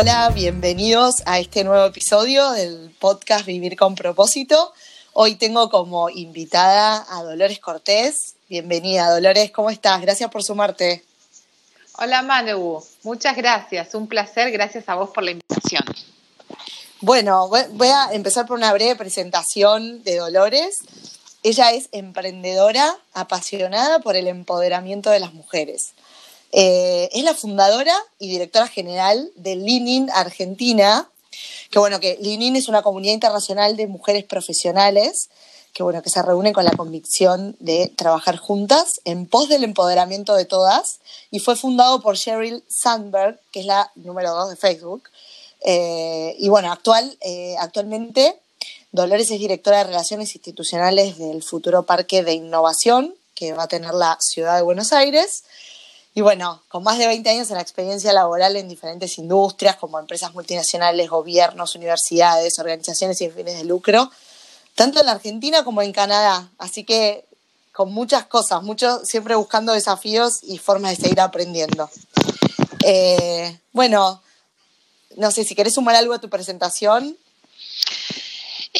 Hola, bienvenidos a este nuevo episodio del podcast Vivir con propósito. Hoy tengo como invitada a Dolores Cortés. Bienvenida, Dolores, ¿cómo estás? Gracias por sumarte. Hola Manu, muchas gracias, un placer, gracias a vos por la invitación. Bueno, voy a empezar por una breve presentación de Dolores. Ella es emprendedora, apasionada por el empoderamiento de las mujeres. Eh, es la fundadora y directora general de Linin Argentina, que bueno, que Linin es una comunidad internacional de mujeres profesionales que bueno, que se reúnen con la convicción de trabajar juntas en pos del empoderamiento de todas y fue fundado por Sheryl Sandberg, que es la número dos de Facebook. Eh, y bueno, actual, eh, actualmente Dolores es directora de Relaciones Institucionales del futuro Parque de Innovación que va a tener la ciudad de Buenos Aires. Y bueno, con más de 20 años en la experiencia laboral en diferentes industrias como empresas multinacionales, gobiernos, universidades, organizaciones sin fines de lucro, tanto en la Argentina como en Canadá. Así que con muchas cosas, mucho, siempre buscando desafíos y formas de seguir aprendiendo. Eh, bueno, no sé si querés sumar algo a tu presentación.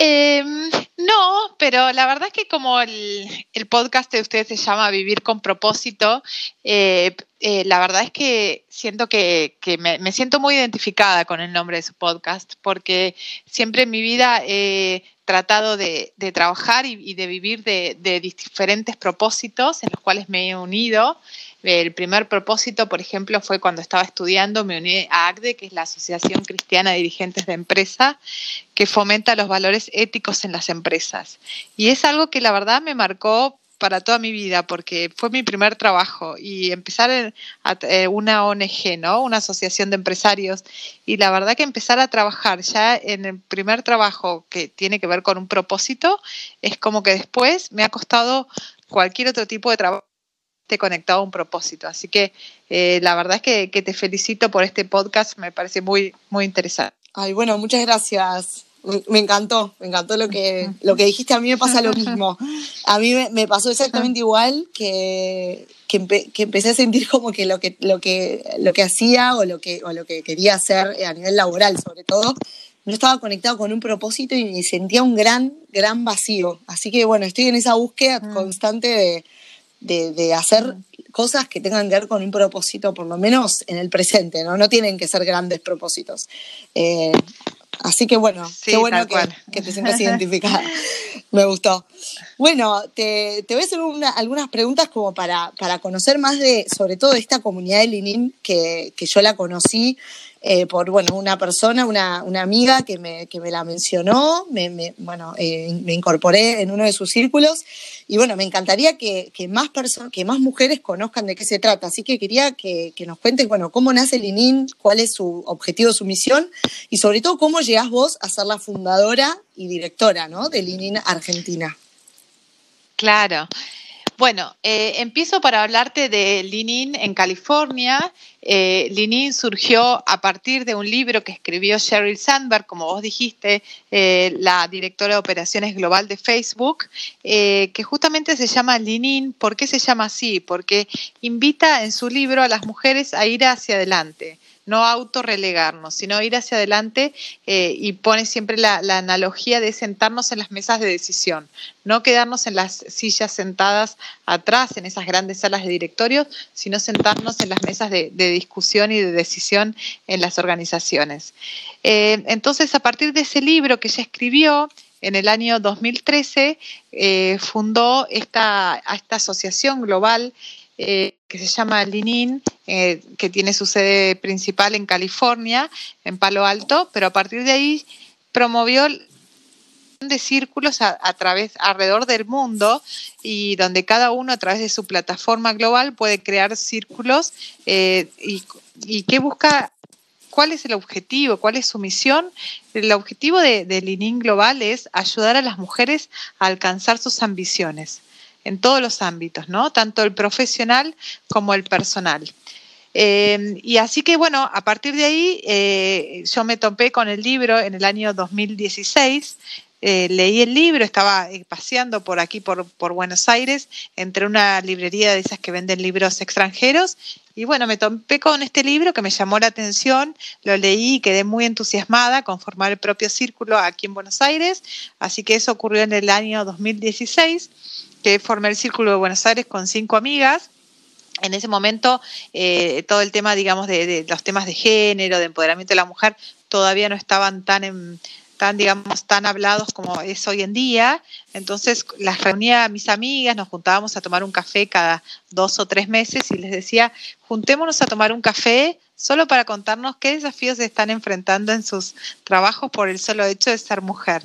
Em, no, pero la verdad es que como el, podcast de ustedes se llama Vivir con propósito, eh, eh, la verdad es que siento que, me, siento muy identificada con el nombre de su podcast, porque siempre en mi vida he tratado de, trabajar y, de vivir de diferentes propósitos en los cuales me he unido. El primer propósito, por ejemplo, fue cuando estaba estudiando, me uní a ACDE, que es la Asociación Cristiana de Dirigentes de Empresa, que fomenta los valores éticos en las empresas. Y es algo que la verdad me marcó para toda mi vida, porque fue mi primer trabajo y empezar eh, una ONG, ¿no? Una asociación de empresarios. Y la verdad que empezar a trabajar ya en el primer trabajo que tiene que ver con un propósito, es como que después me ha costado cualquier otro tipo de trabajo conectado a un propósito. Así que eh, la verdad es que, te felicito por este podcast, me parece muy, muy interesante. Ay, bueno, muchas gracias. Me encantó, me encantó lo que, lo que dijiste. A mí me pasa lo mismo. A mí me, pasó exactamente igual que, que, empecé a sentir como que lo que, lo que, lo que hacía o lo que, o lo que quería hacer a nivel laboral, sobre todo, no estaba conectado con un propósito y sentía un gran, gran vacío. Así que bueno, estoy en esa búsqueda mm. constante de, de, hacer cosas que tengan que ver con un propósito, por lo menos en el presente, ¿no? No tienen que ser grandes propósitos. Eh, así que bueno, qué bueno que, te sientas identificada. Me gustó. Bueno, te, voy a hacer algunas preguntas como para, para, conocer más de, sobre todo, esta comunidad de Linin, que, que yo la conocí eh, por bueno, una persona, una, una amiga que me, que me, la mencionó, me, bueno, eh, me incorporé en uno de sus círculos y bueno, me encantaría que, que más personas, que más mujeres conozcan de qué se trata. Así que quería que, que nos cuentes, bueno, cómo nace Linin, cuál es su objetivo, su misión y sobre todo cómo llegás vos a ser la fundadora y directora ¿no? de Linin Argentina. Claro. Bueno, eh, empiezo para hablarte de Linin en California. Eh, Linin surgió a partir de un libro que escribió Sheryl Sandberg, como vos dijiste, eh, la directora de operaciones global de Facebook, que justamente se llama Linin. ¿Por qué se llama así? Porque invita en su libro a las mujeres a ir hacia adelante no autorrelegarnos, sino ir hacia adelante eh, y pone siempre la, analogía de sentarnos en las mesas de decisión, no quedarnos en las sillas sentadas atrás, en esas grandes salas de directorios, sino sentarnos en las mesas de, discusión y de decisión en las organizaciones. Eh, entonces, a partir de ese libro que ella escribió, en el año 2013 eh, fundó esta, esta asociación global que se llama Linin, eh, que tiene su sede principal en California, en Palo Alto, pero a partir de ahí promovió de círculos a, través alrededor del mundo y donde cada uno a través de su plataforma global puede crear círculos eh, y, qué busca ¿Cuál es el objetivo? ¿Cuál es su misión? El objetivo de, de Linin Global es ayudar a las mujeres a alcanzar sus ambiciones en todos los ámbitos, ¿no? Tanto el profesional como el personal. Eh, y así que, bueno, a partir de ahí eh, yo me topé con el libro en el año 2016, eh, leí el libro, estaba eh, paseando por aquí, por, por Buenos Aires, entre una librería de esas que venden libros extranjeros y bueno, me topé con este libro que me llamó la atención, lo leí y quedé muy entusiasmada con formar el propio círculo aquí en Buenos Aires, así que eso ocurrió en el año 2016, que formé el círculo de Buenos Aires con cinco amigas. En ese momento, eh, todo el tema, digamos, de, los temas de género, de empoderamiento de la mujer, todavía no estaban tan en, tan, digamos, tan hablados como es hoy en día. Entonces las reunía a mis amigas, nos juntábamos a tomar un café cada dos o tres meses y les decía, juntémonos a tomar un café solo para contarnos qué desafíos se están enfrentando en sus trabajos por el solo hecho de ser mujer.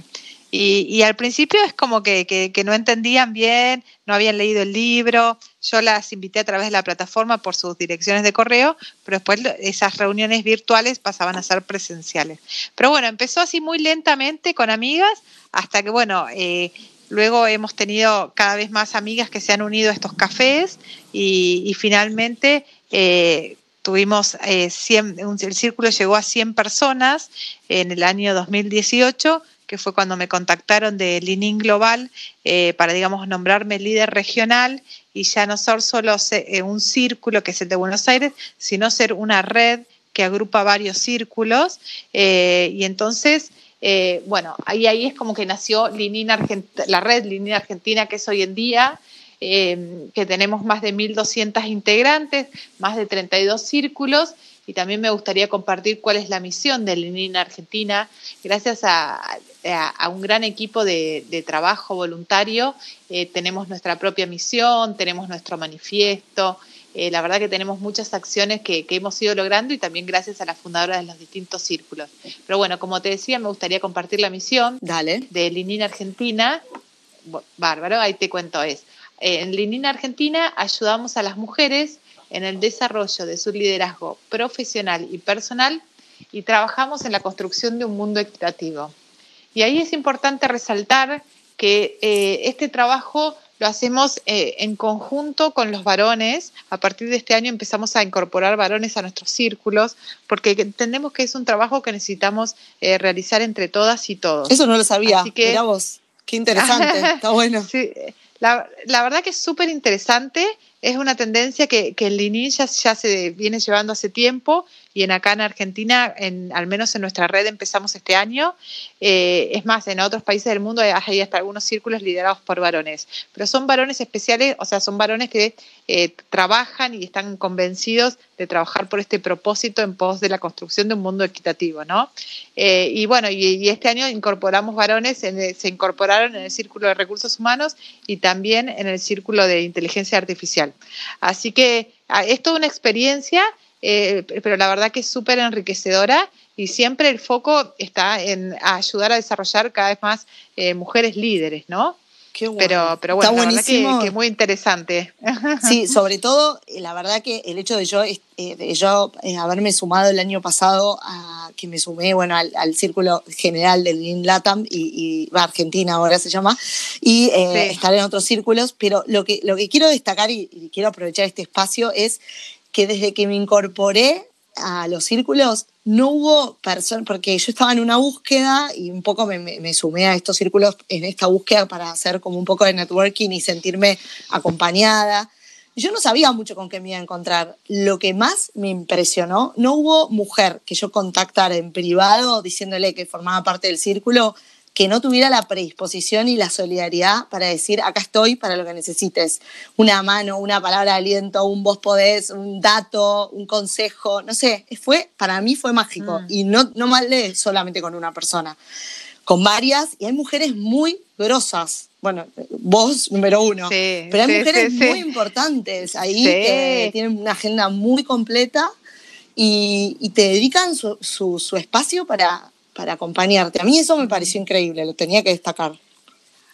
Y, al principio es como que, no entendían bien, no habían leído el libro. Yo las invité a través de la plataforma por sus direcciones de correo, pero después esas reuniones virtuales pasaban a ser presenciales. Pero bueno, empezó así muy lentamente con amigas, hasta que, bueno, eh, luego hemos tenido cada vez más amigas que se han unido a estos cafés y, finalmente... Eh, tuvimos eh, el círculo llegó a 100 personas en el año 2018 que fue cuando me contactaron de Linin Global eh, para, digamos, nombrarme líder regional y ya no ser solo eh, un círculo que es el de Buenos Aires, sino ser una red que agrupa varios círculos. Eh, y entonces, bueno, ahí, ahí es como que nació Linin la red Linin Argentina, que es hoy en día, que tenemos más de 1.200 integrantes, más de 32 círculos y también me gustaría compartir cuál es la misión de Lenin Argentina. Gracias a, un gran equipo de, trabajo voluntario eh, tenemos nuestra propia misión, tenemos nuestro manifiesto. Eh, la verdad que tenemos muchas acciones que, hemos ido logrando y también gracias a la fundadora de los distintos círculos. Pero bueno, como te decía, me gustaría compartir la misión de Lenin Argentina. Bárbaro, ahí te cuento es. Eh, en Lenin Argentina ayudamos a las mujeres en el desarrollo de su liderazgo profesional y personal y trabajamos en la construcción de un mundo equitativo. Y ahí es importante resaltar que eh, este trabajo lo hacemos eh, en conjunto con los varones. A partir de este año empezamos a incorporar varones a nuestros círculos porque entendemos que es un trabajo que necesitamos eh, realizar entre todas y todos. Eso no lo sabía. Así que, vos, qué interesante, está bueno. Sí, la, la verdad que es súper interesante es una tendencia que, que el Lenin ya, se viene llevando hace tiempo y en acá en Argentina, en, al menos en nuestra red empezamos este año. Eh, es más, en otros países del mundo hay, hasta algunos círculos liderados por varones, pero son varones especiales, o sea, son varones que eh, trabajan y están convencidos de trabajar por este propósito en pos de la construcción de un mundo equitativo, ¿no? Eh, y bueno, y, este año incorporamos varones, se incorporaron en el círculo de recursos humanos y también en el círculo de inteligencia artificial. Así que ah, es toda una experiencia, eh, pero la verdad que es súper enriquecedora y siempre el foco está en ayudar a desarrollar cada vez más eh, mujeres líderes, ¿no? Pero, pero bueno, la verdad que, es muy interesante. Sí, sobre todo, eh, la verdad que el hecho de yo, eh, de yo eh, haberme sumado el año pasado, a, que me sumé bueno, al, círculo general del Lean Latam y, y Argentina ahora se llama, y estar en otros círculos, pero lo que, lo que quiero destacar y, y quiero aprovechar este espacio es que desde que me incorporé a los círculos, no hubo personas, porque yo estaba en una búsqueda y un poco me, sumé a estos círculos en esta búsqueda para hacer como un poco de networking y sentirme acompañada. Yo no sabía mucho con qué me iba a encontrar. Lo que más me impresionó, no hubo mujer que yo contactara en privado diciéndole que formaba parte del círculo que no tuviera la predisposición y la solidaridad para decir, acá estoy para lo que necesites. Una mano, una palabra de aliento, un vos podés, un dato, un consejo, no sé, fue, para mí fue mágico. Mm. Y no, no malé solamente con una persona, con varias, y hay mujeres muy grosas. Bueno, vos número uno. pero hay mujeres muy importantes ahí que tienen una agenda muy completa y, te dedican su, su espacio para, para acompañarte. A mí eso me pareció increíble, lo tenía que destacar.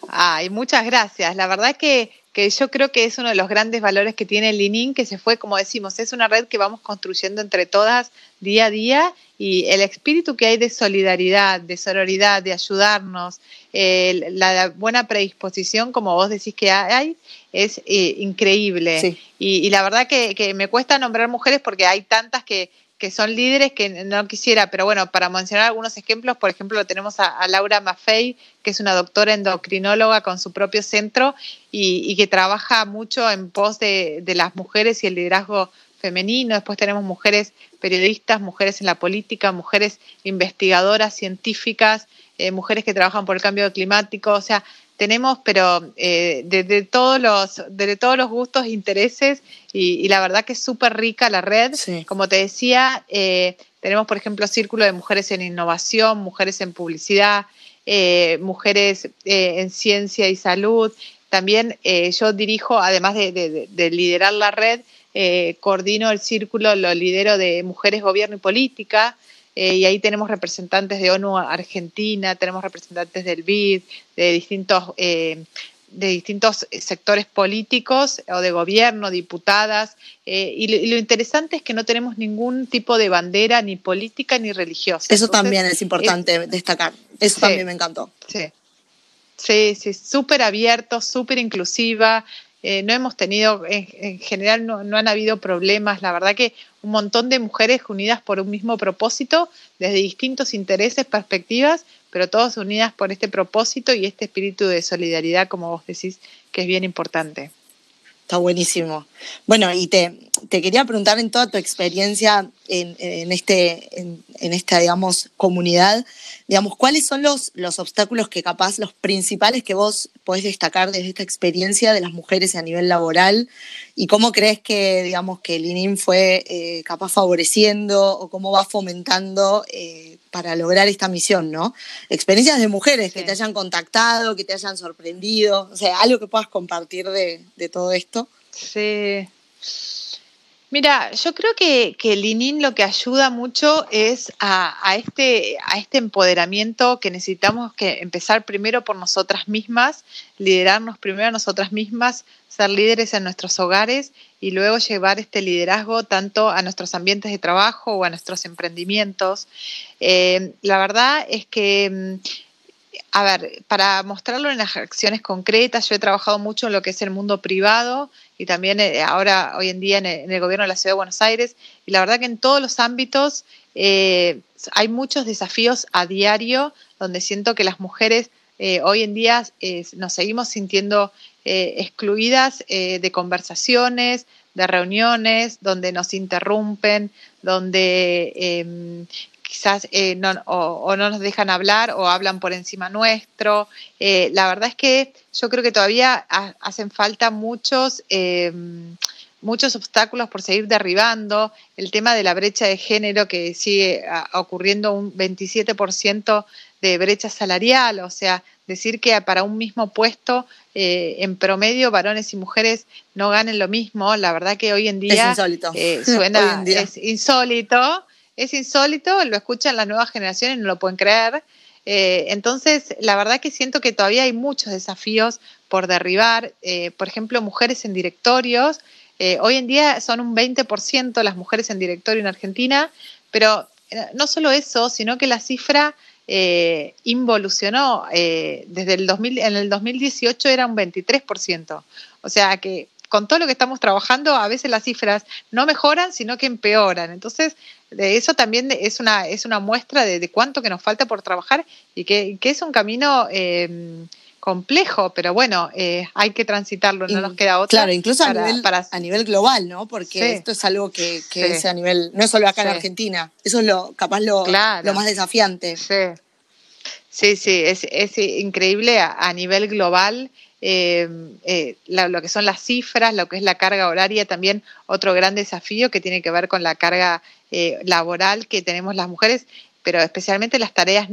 Ay, muchas gracias. La verdad que, que yo creo que es uno de los grandes valores que tiene el Linin, que se fue, como decimos, es una red que vamos construyendo entre todas día a día y el espíritu que hay de solidaridad, de sororidad, de ayudarnos, la buena predisposición, como vos decís que hay, es eh, increíble. Y, y, la verdad que, que me cuesta nombrar mujeres porque hay tantas que, que son líderes que no quisiera, pero bueno, para mencionar algunos ejemplos, por ejemplo, tenemos a, Laura Maffei, que es una doctora endocrinóloga con su propio centro y, que trabaja mucho en pos de, las mujeres y el liderazgo femenino. Después tenemos mujeres periodistas, mujeres en la política, mujeres investigadoras, científicas, eh, mujeres que trabajan por el cambio climático. O sea, tenemos, pero eh, de, todos los, de todos los gustos e intereses, y, la verdad que es súper rica la red. Como te decía, eh, tenemos, por ejemplo, Círculo de Mujeres en Innovación, Mujeres en Publicidad, eh, Mujeres en Ciencia y Salud. También yo dirijo, además de, de liderar la red, coordino el círculo, lo lidero de Mujeres, Gobierno y Política. Eh, y ahí tenemos representantes de ONU Argentina, tenemos representantes del BID, de distintos, eh, de distintos sectores políticos o de gobierno, diputadas. Eh, y, lo, interesante es que no tenemos ningún tipo de bandera ni política ni religiosa. Eso también es importante destacar. Eso también me encantó. Sí. Sí, sí, súper abierto, súper inclusiva. No hemos tenido, en, general no, han habido problemas, la verdad que un montón de mujeres unidas por un mismo propósito, desde distintos intereses, perspectivas, pero todas unidas por este propósito y este espíritu de solidaridad, como vos decís, que es bien importante. Está buenísimo. Bueno, y te, te quería preguntar en toda tu experiencia en, este, en, esta, digamos, comunidad, digamos, ¿cuáles son los, los obstáculos que capaz, los principales que vos podés destacar desde esta experiencia de las mujeres a nivel laboral? ¿Y cómo crees que, digamos, que el INIM fue eh, capaz favoreciendo o cómo va fomentando eh, para lograr esta misión, ¿no? Experiencias de mujeres que te hayan contactado, que te hayan sorprendido, o sea, algo que puedas compartir de, de todo esto. Sí, Mira, yo creo que, que el ININ lo que ayuda mucho es a, este, a este empoderamiento que necesitamos que empezar primero por nosotras mismas, liderarnos primero a nosotras mismas, ser líderes en nuestros hogares y luego llevar este liderazgo tanto a nuestros ambientes de trabajo o a nuestros emprendimientos. Eh, la verdad es que mm, a ver, para mostrarlo en las acciones concretas, yo he trabajado mucho en lo que es el mundo privado y también eh, ahora, hoy en día, en el, gobierno de la Ciudad de Buenos Aires. Y la verdad que en todos los ámbitos eh, hay muchos desafíos a diario donde siento que las mujeres eh, hoy en día nos seguimos sintiendo excluidas de conversaciones, de reuniones, donde nos interrumpen, donde em, quizás eh, no, o, no nos dejan hablar o hablan por encima nuestro. Eh, la verdad es que yo creo que todavía hacen falta muchos, em, muchos obstáculos por seguir derribando. El tema de la brecha de género que sigue ocurriendo un 27% de brecha salarial, o sea, decir que para un mismo puesto eh, en promedio varones y mujeres no ganen lo mismo, la verdad que hoy en día, suena es insólito es insólito, lo escuchan las nuevas generaciones, no lo pueden creer. Eh, entonces, la verdad que siento que todavía hay muchos desafíos por derribar. Eh, por ejemplo, mujeres en directorios. Eh, hoy en día son un 20% las mujeres en directorio en Argentina, pero no solo eso, sino que la cifra involucionó. desde el 2000, en el 2018 era un 23%. O sea que con todo lo que estamos trabajando, a veces las cifras no mejoran, sino que empeoran. Entonces, eso también es una, es una muestra de, cuánto que nos falta por trabajar y que, es un camino em, complejo, pero bueno, eh, hay que transitarlo, no nos queda otra. Claro, incluso a, nivel, a nivel global, ¿no? Porque esto es algo que, es a nivel, no es solo acá en Argentina, eso es lo capaz lo, lo más desafiante. Sí, sí, sí es, es increíble a nivel global eh, eh, lo que son las cifras, lo que es la carga horaria, también otro gran desafío que tiene que ver con la carga eh, laboral que tenemos las mujeres, pero especialmente las tareas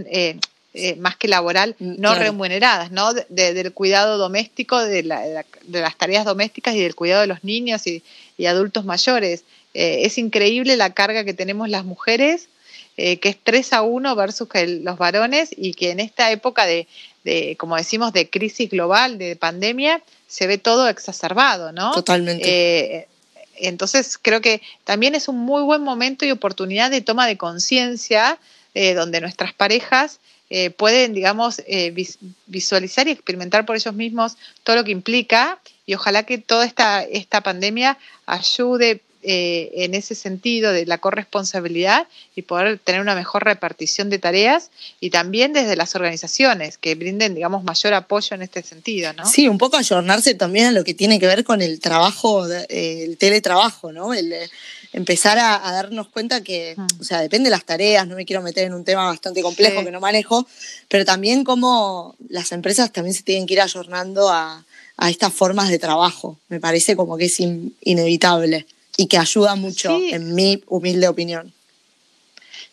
más que laboral, mm, no remuneradas, ¿no? del cuidado doméstico, de, las tareas domésticas y del cuidado de los niños y, adultos mayores. es increíble la carga que tenemos las mujeres, que es 3 a 1 versus los varones y que en esta época de, de, como decimos, de crisis global, de pandemia, se ve todo exacerbado, ¿no? Totalmente. Eh, entonces, creo que también es un muy buen momento y oportunidad de toma de conciencia, eh, donde nuestras parejas eh, pueden, digamos, visualizar y experimentar por ellos mismos todo lo que implica y ojalá que toda esta, esta pandemia ayude eh, en ese sentido de la corresponsabilidad y poder tener una mejor repartición de tareas y también desde las organizaciones que brinden, digamos, mayor apoyo en este sentido, ¿no? Sí, un poco ayornarse también a lo que tiene que ver con el trabajo, el teletrabajo, ¿no? El, empezar a, darnos cuenta que, mm. o sea, depende de las tareas, no me quiero meter en un tema bastante complejo que no manejo, pero también como las empresas también se tienen que ir ayornando a, a estas formas de trabajo. Me parece como que es inevitable y que ayuda mucho, en mi humilde opinión.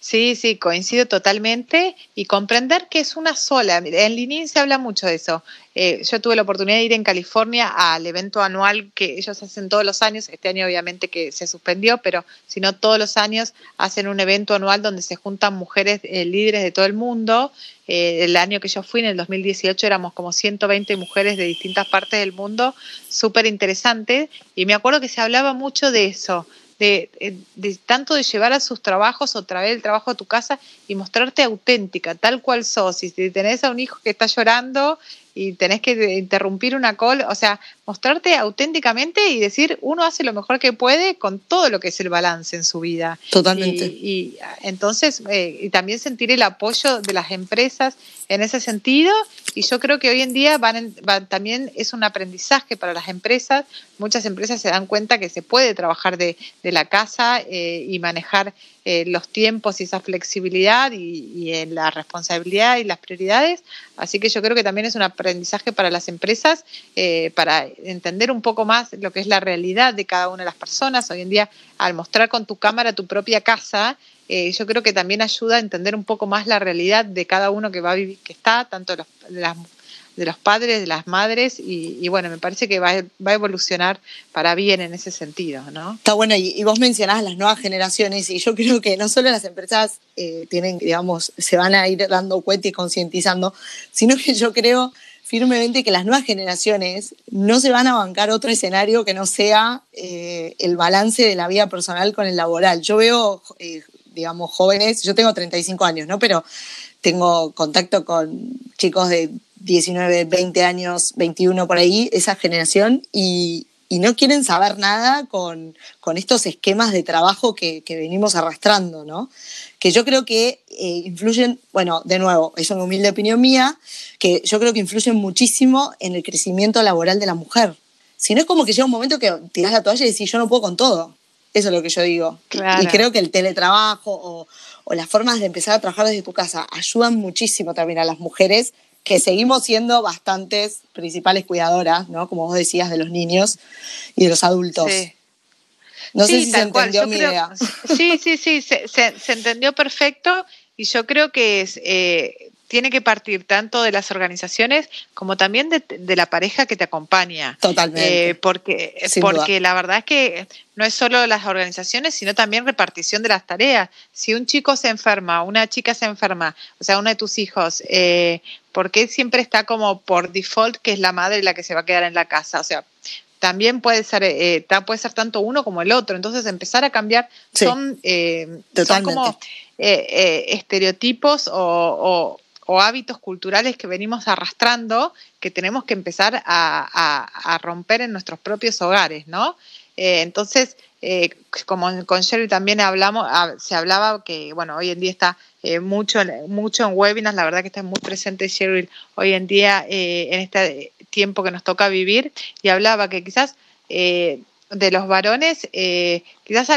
Sí, sí, coincido totalmente y comprender que es una sola. En Linin se habla mucho de eso. Eh, yo tuve la oportunidad de ir en California al evento anual que ellos hacen todos los años. Este año obviamente que se suspendió, pero si no todos los años hacen un evento anual donde se juntan mujeres eh, líderes de todo el mundo. Eh, el año que yo fui, en el 2018, éramos como 120 mujeres de distintas partes del mundo, súper interesante. Y me acuerdo que se hablaba mucho de eso eh, de, tanto de llevar a sus trabajos o traer el trabajo a tu casa y mostrarte auténtica, tal cual sos. Y si tenés a un hijo que está llorando y tenés que interrumpir una call, o sea, mostrarte auténticamente y decir, uno hace lo mejor que puede con todo lo que es el balance en su vida. Totalmente. Y, entonces, eh, y también sentir el apoyo de las empresas en ese sentido. Y yo creo que hoy en día van, también es un aprendizaje para las empresas. Muchas empresas se dan cuenta que se puede trabajar de, la casa eh, y manejar eh, los tiempos y esa flexibilidad y, en la responsabilidad y las prioridades. Así que yo creo que también es un aprendizaje para las empresas para entender un poco más lo que es la realidad de cada una de las personas. Hoy en día, al mostrar con tu cámara tu propia casa, eh, yo creo que también ayuda a entender un poco más la realidad de cada uno que va a vivir, que está, tanto los, de los padres, de las madres, y, bueno, me parece que va, a evolucionar para bien en ese sentido, ¿no? Está bueno, y, vos mencionás las nuevas generaciones, y yo creo que no solo las empresas eh, tienen, digamos, se van a ir dando cuenta y concientizando, sino que yo creo firmemente que las nuevas generaciones no se van a bancar otro escenario que no sea eh, el balance de la vida personal con el laboral. Yo veo, eh, digamos, jóvenes, yo tengo 35 años, ¿no? Pero tengo contacto con chicos de 19, 20 años, 21 por ahí, esa generación, y, y no quieren saber nada con, con estos esquemas de trabajo que, que, venimos arrastrando, ¿no? Que yo creo que eh, influyen, bueno, de nuevo, es una humilde opinión mía, que yo creo que influyen muchísimo en el crecimiento laboral de la mujer. Si no es como que llega un momento que tirás la toalla y decís, yo no puedo con todo. Eso es lo que yo digo. Y creo que el teletrabajo o, o las formas de empezar a trabajar desde tu casa ayudan muchísimo también a las mujeres que seguimos siendo bastantes principales cuidadoras, ¿no? Como vos decías, de los niños y de los adultos. No sé si se entendió mi idea. Sí, sí, sí, se, se, entendió perfecto y yo creo que es, eh, tiene que partir tanto de las organizaciones como también de, la pareja que te acompaña. Totalmente. Eh, porque porque la verdad es que no es solo las organizaciones, sino también repartición de las tareas. Si un chico se enferma, una chica se enferma, o sea, uno de tus hijos, eh, ¿por qué siempre está como por default que es la madre la que se va a quedar en la casa? O sea, también puede ser, eh, puede ser tanto uno como el otro. Entonces, empezar a cambiar son, eh, son como estereotipos o, o hábitos culturales que venimos arrastrando que tenemos que empezar a, romper en nuestros propios hogares, ¿no? Eh, entonces, eh, como con Sherry también hablamos, se hablaba que, bueno, hoy en día está eh, mucho, mucho en webinars, la verdad que está muy presente Sherry hoy en día en este tiempo que nos toca vivir, y hablaba que quizás de los varones, quizás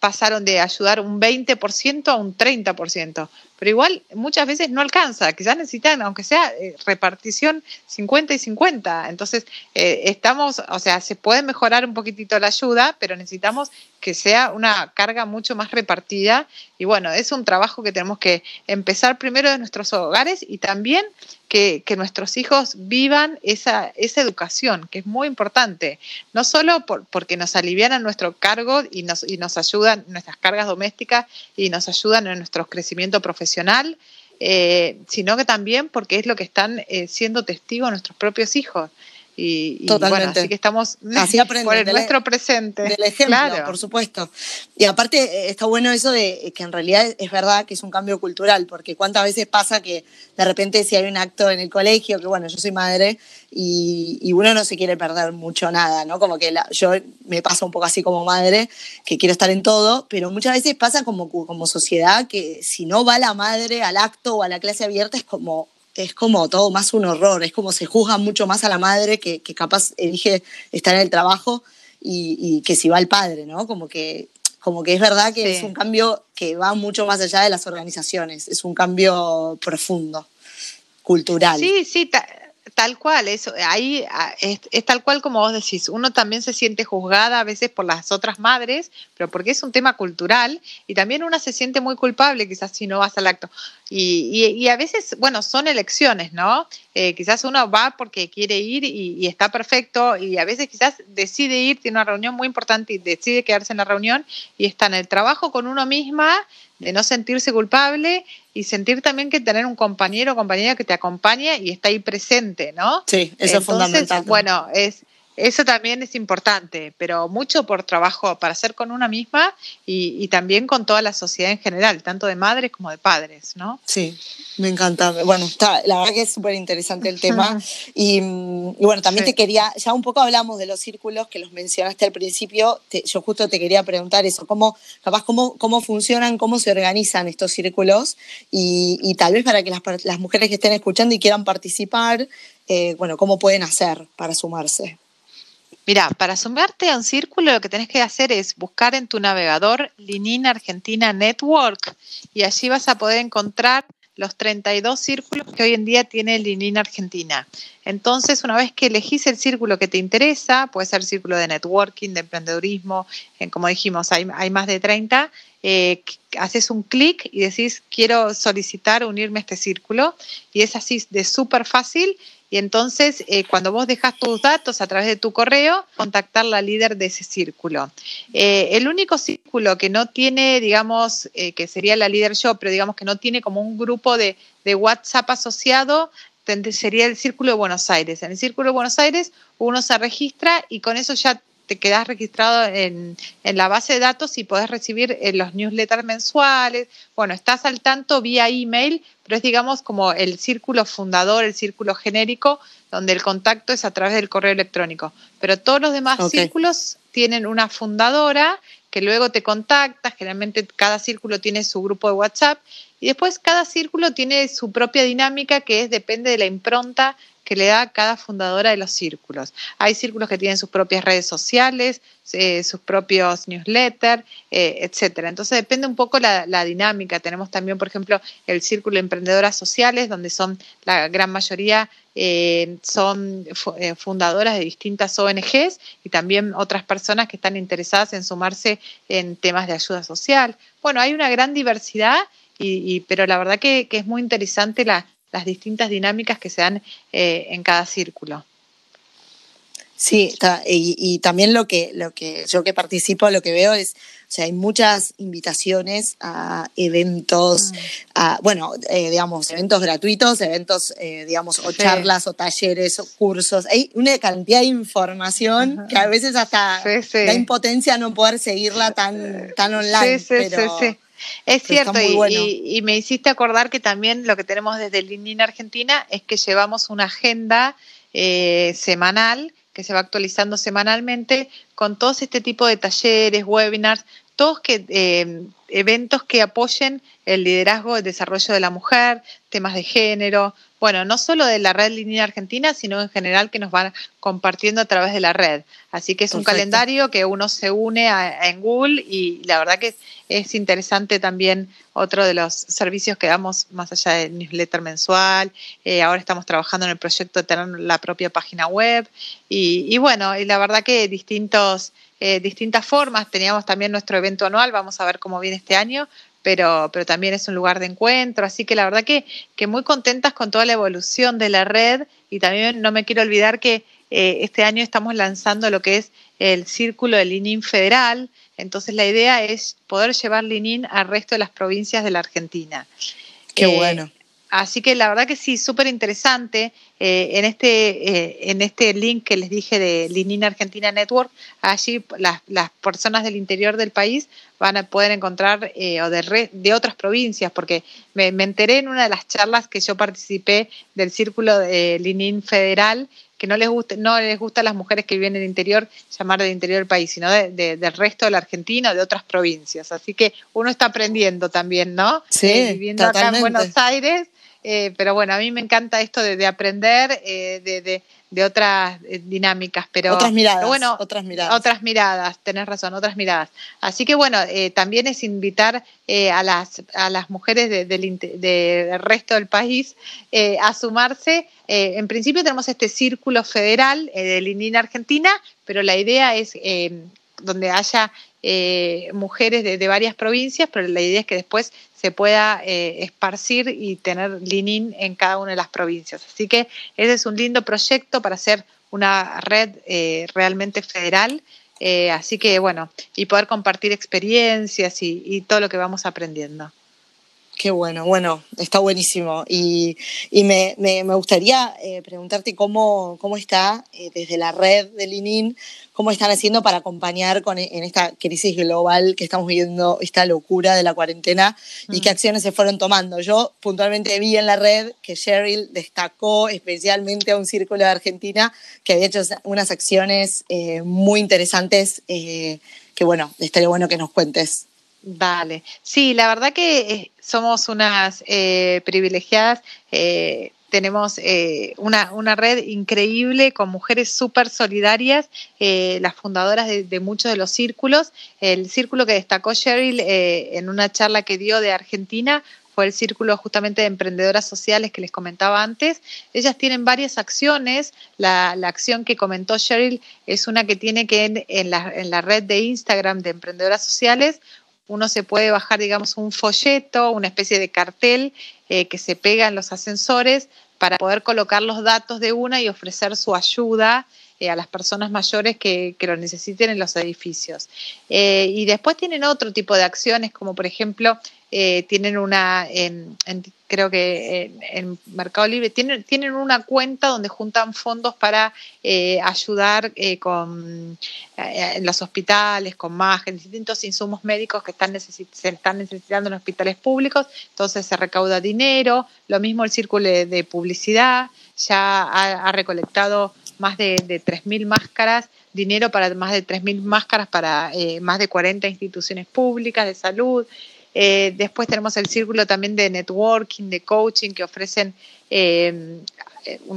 pasaron de ayudar un 20% a un 30%, pero igual muchas veces no alcanza, quizás necesitan, aunque sea eh, repartición 50 y 50. Entonces, eh, estamos, o sea, se puede mejorar un poquitito la ayuda, pero necesitamos que sea una carga mucho más repartida. Y bueno, es un trabajo que tenemos que empezar primero de nuestros hogares y también que, nuestros hijos vivan esa, esa, educación, que es muy importante, no solo porque nos alivian nuestro cargo y nos, y nos ayudan nuestras cargas domésticas y nos ayudan en nuestro crecimiento profesional, eh, sino que también porque es lo que están eh, siendo testigos nuestros propios hijos. Y, Totalmente. así que estamos así por el nuestro presente. Del ejemplo, por supuesto. Y aparte eh, está bueno eso de que en realidad es verdad que es un cambio cultural, porque cuántas veces pasa que de repente si hay un acto en el colegio, que bueno, yo soy madre y, uno no se quiere perder mucho nada, ¿no? Como que yo me pasa un poco así como madre, que quiero estar en todo, pero muchas veces pasa como, como sociedad que si no va la madre al acto o a la clase abierta es como es como todo más un horror, es como se juzga mucho más a la madre que, capaz elige estar en el trabajo y, que si va el padre, ¿no? Como que, como que es verdad que es un cambio que va mucho más allá de las organizaciones, es un cambio profundo, cultural. Sí, sí, Tal cual, eso, ahí ah, es, tal cual como vos decís, uno también se siente juzgada a veces por las otras madres, pero porque es un tema cultural y también una se siente muy culpable quizás si no vas al acto. Y, y, a veces, bueno, son elecciones, ¿no? Eh, quizás uno va porque quiere ir y, y, está perfecto y a veces quizás decide ir, tiene una reunión muy importante y decide quedarse en la reunión y está en el trabajo con uno misma de no sentirse culpable y sentir también que tener un compañero o compañera que te acompaña y está ahí presente, ¿no? Sí, eso es fundamental. Bueno, es, eso también es importante, pero mucho por trabajo para hacer con una misma y, también con toda la sociedad en general, tanto de madres como de padres, ¿no? Sí, me encanta. Bueno, está, la verdad que es súper interesante el tema. Y, bueno, también te quería, ya un poco hablamos de los círculos que los mencionaste al principio, yo justo te quería preguntar eso, cómo, capaz, cómo, cómo funcionan, cómo se organizan estos círculos y, tal vez para que las, las, mujeres que estén escuchando y quieran participar, eh, bueno, cómo pueden hacer para sumarse. Mira, para sumarte a un círculo lo que tenés que hacer es buscar en tu navegador Linin Argentina Network y allí vas a poder encontrar los 32 círculos que hoy en día tiene Linin Argentina. Entonces, una vez que elegís el círculo que te interesa, puede ser círculo de networking, de emprendedurismo, en, como dijimos, hay, más de 30, eh, haces un clic y decís, quiero solicitar unirme a este círculo, y es así de súper fácil y entonces, eh, cuando vos dejas tus datos a través de tu correo, contactar la líder de ese círculo. Eh, el único círculo que no tiene, digamos, que sería la líder yo, pero digamos que no tiene como un grupo de, de WhatsApp asociado, sería el Círculo de Buenos Aires. En el Círculo de Buenos Aires uno se registra y con eso ya te quedas registrado en, la base de datos y podés recibir eh, los newsletters mensuales. Bueno, estás al tanto vía email, pero es digamos como el círculo fundador, el círculo genérico, donde el contacto es a través del correo electrónico. Pero todos los demás círculos tienen una fundadora que luego te contacta, generalmente cada círculo tiene su grupo de WhatsApp y después cada círculo tiene su propia dinámica que es depende de la impronta que le da cada fundadora de los círculos. Hay círculos que tienen sus propias redes sociales, eh, sus propios newsletters, eh, etcétera. Entonces depende un poco la, la, dinámica. Tenemos también, por ejemplo, el círculo de emprendedoras sociales, donde son la gran mayoría eh, son fundadoras de distintas ONGs y también otras personas que están interesadas en sumarse en temas de ayuda social. Bueno, hay una gran diversidad, y, pero la verdad que, que es muy interesante la, las distintas dinámicas que se dan eh, en cada círculo. Sí, y, también lo que, lo que yo que participo, lo que veo es, o sea, hay muchas invitaciones a eventos, mm. a, bueno, eh, digamos, eventos gratuitos, eventos, eh, digamos, o charlas o talleres o cursos. Hay una cantidad de información que a veces hasta da impotencia no poder seguirla tan, tan online. pero, es cierto, y, me hiciste acordar que también lo que tenemos desde LinkedIn Argentina es que llevamos una agenda eh, semanal que se va actualizando semanalmente con todos este tipo de talleres, webinars, todos que, eh, eventos que apoyen el liderazgo, el desarrollo de la mujer, temas de género, bueno, no solo de la red Línea Argentina, sino en general que nos van compartiendo a través de la red. Así que es un calendario que uno se une en Google y la verdad que es, interesante también otro de los servicios que damos más allá del newsletter mensual. Eh, ahora estamos trabajando en el proyecto de tener la propia página web y, bueno, y la verdad que distintos... Eh, distintas formas. Teníamos también nuestro evento anual, vamos a ver cómo viene este año, pero, pero también es un lugar de encuentro. Así que la verdad que, que muy contentas con toda la evolución de la red y también no me quiero olvidar que eh, este año estamos lanzando lo que es el Círculo de Linin Federal. Entonces la idea es poder llevar Linin al resto de las provincias de la Argentina. Qué eh, bueno. Así que la verdad que sí, súper interesante. Eh, en, este, eh, en este link que les dije de Linina Argentina Network, allí las, las, personas del interior del país van a poder encontrar, eh, o de, de otras provincias, porque me, me, enteré en una de las charlas que yo participé del Círculo de Linin Federal, que no les gusta, no les gusta a las mujeres que viven en el interior llamar del interior del país, sino de, de, del resto de la Argentina o de otras provincias. Así que uno está aprendiendo también, ¿no? Sí, viviendo totalmente. acá en Buenos Aires eh, pero bueno, a mí me encanta esto de, de aprender eh, de, de, de, otras eh, dinámicas, pero otras miradas, pero bueno, otras miradas, otras miradas, tenés razón, otras miradas. Así que bueno, eh, también es invitar a las a las mujeres del de, resto del país a sumarse. en principio tenemos este círculo federal de Lindina Argentina, pero la idea es donde haya eh, mujeres de, varias provincias, pero la idea es que después se pueda eh, esparcir y tener Linin en cada una de las provincias. Así que ese es un lindo proyecto para hacer una red eh, realmente federal. Eh, así que bueno, y poder compartir experiencias y todo lo que vamos aprendiendo. Qué bueno, bueno, está buenísimo. Y, y me, me, me, gustaría eh, preguntarte cómo, cómo está eh, desde la red de Linin, cómo están haciendo para acompañar con, en esta crisis global que estamos viviendo, esta locura de la cuarentena mm. y qué acciones se fueron tomando. Yo puntualmente vi en la red que Cheryl destacó especialmente a un círculo de Argentina que había hecho unas acciones eh, muy interesantes que, bueno, estaría bueno que nos cuentes. Vale, sí, la verdad que eh, somos unas eh, privilegiadas, eh, tenemos una, una, red increíble con mujeres súper solidarias, las fundadoras de, muchos de los círculos. El círculo que destacó Cheryl en una charla que dio de Argentina fue el círculo justamente de emprendedoras sociales que les comentaba antes. Ellas tienen varias acciones. La, la acción que comentó Cheryl es una que tiene que en, la, en la red de Instagram de emprendedoras sociales uno se puede bajar, digamos, un folleto, una especie de cartel eh, que se pega en los ascensores para poder colocar los datos de una y ofrecer su ayuda eh, a las personas mayores que, que, lo necesiten en los edificios. Eh, y después tienen otro tipo de acciones, como por ejemplo, eh, tienen una, en, creo que en, Mercado Libre, tienen, tienen una cuenta donde juntan fondos para ayudar con, en los hospitales, con más, distintos insumos médicos que están se están necesitando en hospitales públicos, entonces se recauda dinero, lo mismo el círculo de, publicidad, ya ha recolectado más de, de 3.000 máscaras, dinero para más de 3.000 máscaras para eh, más de 40 instituciones públicas de salud. Eh, después tenemos el círculo también de networking, de coaching que ofrecen, eh,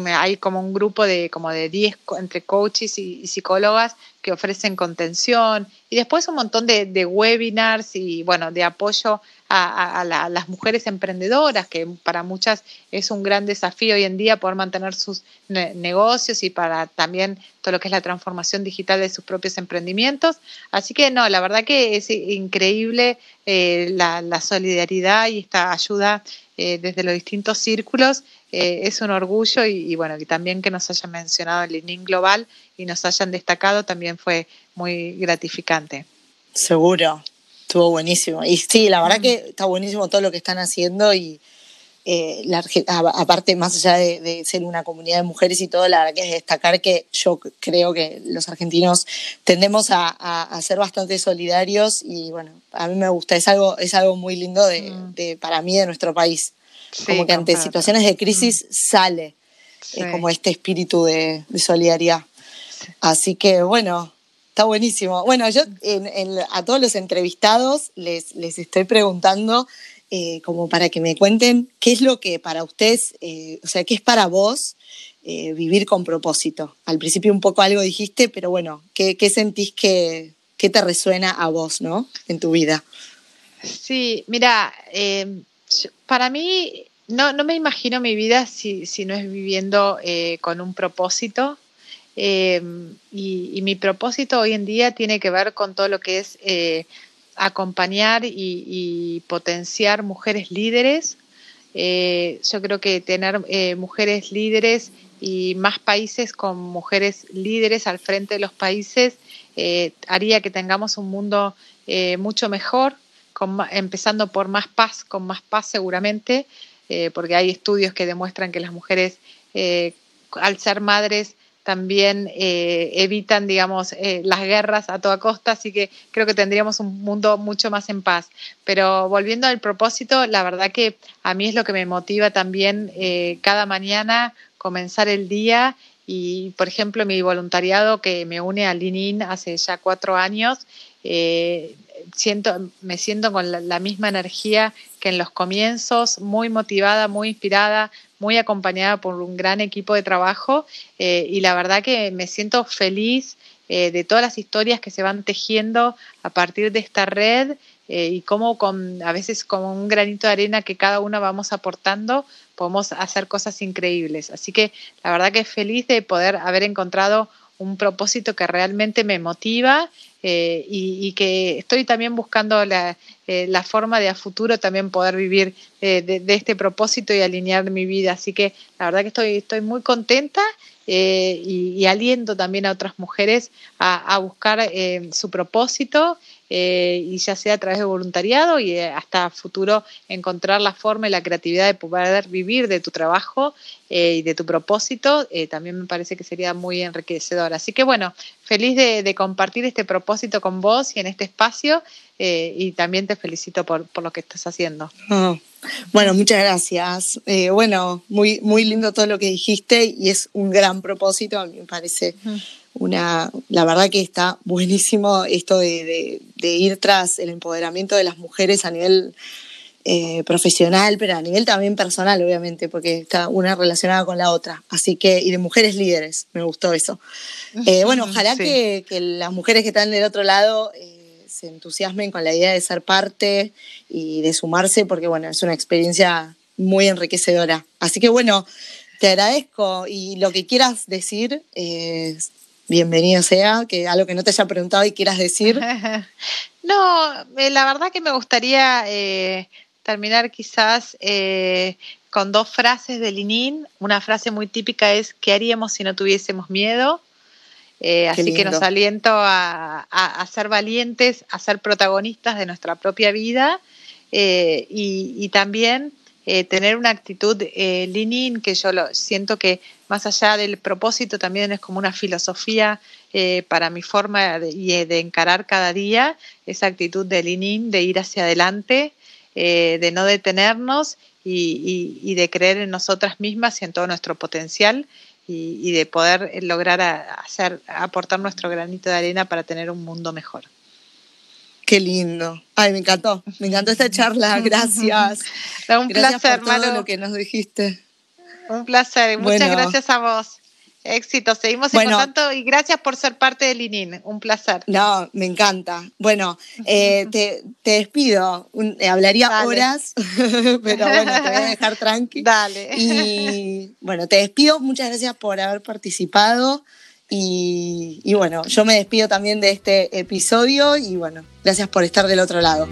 hay como un grupo de como de 10 entre coaches y, psicólogas que ofrecen contención y después un montón de, de webinars y bueno, de apoyo a, a, la, a, las mujeres emprendedoras, que para muchas es un gran desafío hoy en día poder mantener sus ne negocios y para también todo lo que es la transformación digital de sus propios emprendimientos. Así que no, la verdad que es increíble eh, la, la, solidaridad y esta ayuda eh, desde los distintos círculos. Eh, es un orgullo y, bueno, y también que nos hayan mencionado el ININ Global y nos hayan destacado también fue muy gratificante. Seguro, estuvo buenísimo. Y sí, la verdad que está buenísimo todo lo que están haciendo y eh, la, aparte, más allá de, de, ser una comunidad de mujeres y todo, la verdad que es destacar que yo creo que los argentinos tendemos a, a, a ser bastante solidarios y bueno, a mí me gusta, es algo, es algo muy lindo de, mm. de para mí de nuestro país. Sí, como que ante situaciones de crisis mm. sale sí. eh, como este espíritu de, de solidaridad. Así que bueno, Está buenísimo. Bueno, yo en, en, a todos los entrevistados les, les estoy preguntando eh, como para que me cuenten qué es lo que para ustedes, eh, o sea, qué es para vos eh, vivir con propósito. Al principio un poco algo dijiste, pero bueno, ¿qué, qué sentís que, que, te resuena a vos, ¿no? En tu vida. Sí, mira, eh, para mí no, no, me imagino mi vida si, si no es viviendo con un propósito. Eh, y, mi propósito hoy en día tiene que ver con todo lo que es eh, acompañar y, potenciar mujeres líderes. Eh, yo creo que tener eh, mujeres líderes y más países con mujeres líderes al frente de los países haría que tengamos un mundo mucho mejor, empezando por más paz, con más paz seguramente. porque hay estudios que demuestran que las mujeres, al ser madres, también eh, evitan, digamos, eh, las guerras a toda costa, así que creo que tendríamos un mundo mucho más en paz. Pero volviendo al propósito, la verdad que a mí es lo que me motiva también eh, cada mañana comenzar el día y, por ejemplo, mi voluntariado que me une a Linin hace ya cuatro años, siento, me siento con la misma energía que en los comienzos, muy motivada, muy inspirada, muy acompañada por un gran equipo de trabajo eh, y la verdad que me siento feliz eh, de todas las historias que se van tejiendo a partir de esta red eh, y cómo con, a veces como un granito de arena que cada una vamos aportando, podemos hacer cosas increíbles. Así que la verdad que feliz de poder haber encontrado un propósito que realmente me motiva eh, y, que estoy también buscando la, eh, forma de a futuro también poder vivir eh, de, este propósito y alinear mi vida. Así que la verdad que estoy, estoy muy contenta y, aliento también a otras mujeres a, a buscar su propósito eh, y ya sea a través de voluntariado y eh, hasta futuro encontrar la forma y la creatividad de poder vivir de tu trabajo eh, y de tu propósito, también me parece que sería muy enriquecedor. Así que bueno, feliz de, compartir este propósito con vos y en este espacio y también te felicito por, lo que estás haciendo. Bueno, muchas gracias. bueno, muy, muy lindo todo lo que dijiste y es un gran propósito, a mí me parece una, la verdad que está buenísimo esto de, ir tras el empoderamiento de las mujeres a nivel eh, profesional, pero a nivel también personal, obviamente, porque está una relacionada con la otra. Así que, y de mujeres líderes, me gustó eso. Eh, bueno, ojalá que, las mujeres que están del otro lado eh, se entusiasmen con la idea de ser parte y de sumarse, porque bueno, es una experiencia muy enriquecedora. Así que bueno, te agradezco y lo que quieras decir, bienvenido sea, que algo que no te haya preguntado y quieras decir. no, eh, la verdad que me gustaría eh, terminar quizás eh, con dos frases de Linin. Una frase muy típica es, ¿qué haríamos si no tuviésemos miedo? Así que nos aliento a, ser valientes, a ser protagonistas de nuestra propia vida y, también tener una actitud eh, lean que yo lo, siento que más allá del propósito, también es como una filosofía eh, para mi forma de, eh, de, encarar cada día, esa actitud de lean de ir hacia adelante, eh, de no detenernos y, de creer en nosotras mismas y en todo nuestro potencial y, de poder lograr hacer, aportar nuestro granito de arena para tener un mundo mejor. Qué lindo. Ay, me encantó. Me encantó esta charla. Gracias. un placer, por todo lo que nos dijiste. Un placer. Muchas gracias a vos. Éxito, seguimos en contacto y gracias por ser parte del ININ. Un placer. No, me encanta. Bueno, eh, te, despido. Eh, hablaría horas, pero bueno, te voy a dejar tranqui. Dale. Y bueno, te despido. Muchas gracias por haber participado. Y, y bueno, yo me despido también de este episodio y bueno, gracias por estar del otro lado.